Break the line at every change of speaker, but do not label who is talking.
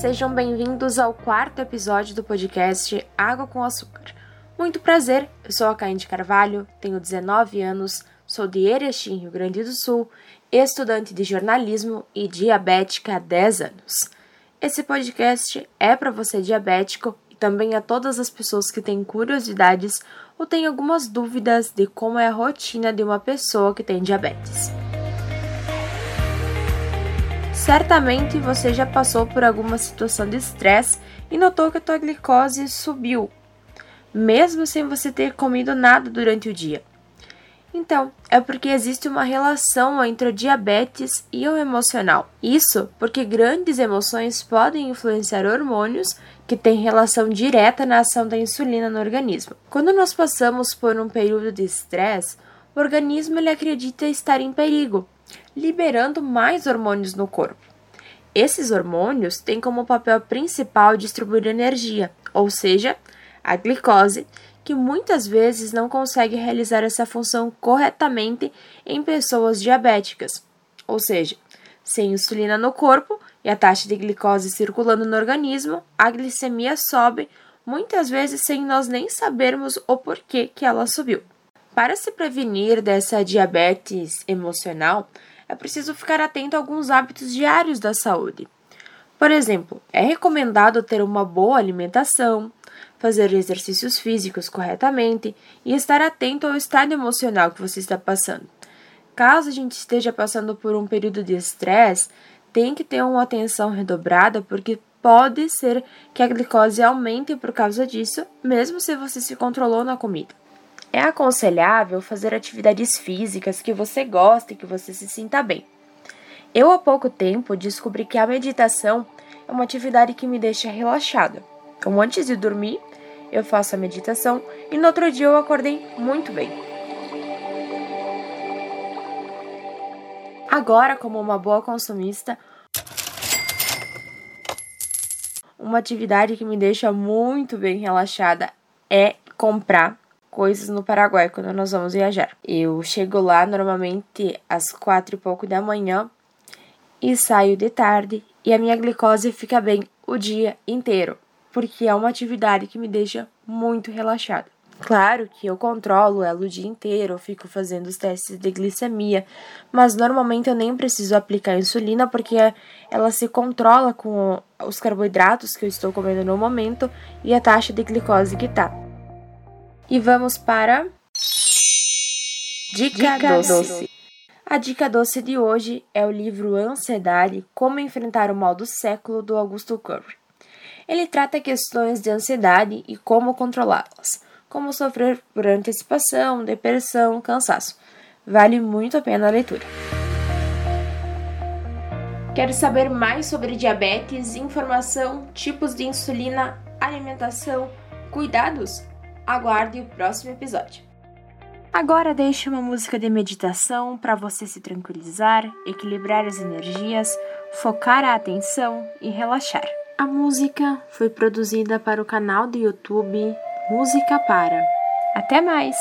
Sejam bem-vindos ao quarto episódio do podcast Água com Açúcar. Muito prazer, eu sou a Cainde Carvalho, tenho 19 anos, sou de Erechim, Rio Grande do Sul, estudante de jornalismo e diabética há 10 anos. Esse podcast é para você diabético e também a todas as pessoas que têm curiosidades ou têm algumas dúvidas de como é a rotina de uma pessoa que tem diabetes. Certamente você já passou por alguma situação de estresse e notou que a tua glicose subiu, mesmo sem você ter comido nada durante o dia. Então, é porque existe uma relação entre o diabetes e o emocional. Isso porque grandes emoções podem influenciar hormônios que têm relação direta na ação da insulina no organismo. Quando nós passamos por um período de estresse, o organismo ele acredita estar em perigo liberando mais hormônios no corpo. Esses hormônios têm como papel principal distribuir energia, ou seja, a glicose, que muitas vezes não consegue realizar essa função corretamente em pessoas diabéticas. Ou seja, sem insulina no corpo e a taxa de glicose circulando no organismo, a glicemia sobe, muitas vezes sem nós nem sabermos o porquê que ela subiu. Para se prevenir dessa diabetes emocional, é preciso ficar atento a alguns hábitos diários da saúde. Por exemplo, é recomendado ter uma boa alimentação, fazer exercícios físicos corretamente e estar atento ao estado emocional que você está passando. Caso a gente esteja passando por um período de estresse, tem que ter uma atenção redobrada porque pode ser que a glicose aumente por causa disso, mesmo se você se controlou na comida. É aconselhável fazer atividades físicas que você gosta e que você se sinta bem. Eu, há pouco tempo, descobri que a meditação é uma atividade que me deixa relaxada. Então, antes de dormir, eu faço a meditação e no outro dia eu acordei muito bem. Agora, como uma boa consumista, uma atividade que me deixa muito bem relaxada é comprar coisas no Paraguai quando nós vamos viajar. Eu chego lá normalmente às quatro e pouco da manhã e saio de tarde e a minha glicose fica bem o dia inteiro, porque é uma atividade que me deixa muito relaxada. Claro que eu controlo ela o dia inteiro, eu fico fazendo os testes de glicemia, mas normalmente eu nem preciso aplicar insulina porque ela se controla com os carboidratos que eu estou comendo no momento e a taxa de glicose que tá. E vamos para. Dica, dica doce. doce. A dica doce de hoje é o livro Ansiedade: Como Enfrentar o Mal do Século, do Augusto Curry. Ele trata questões de ansiedade e como controlá-las, como sofrer por antecipação, depressão, cansaço. Vale muito a pena a leitura. Quer saber mais sobre diabetes, informação, tipos de insulina, alimentação, cuidados? Aguarde o próximo episódio. Agora deixe uma música de meditação para você se tranquilizar, equilibrar as energias, focar a atenção e relaxar. A música foi produzida para o canal do YouTube Música Para. Até mais!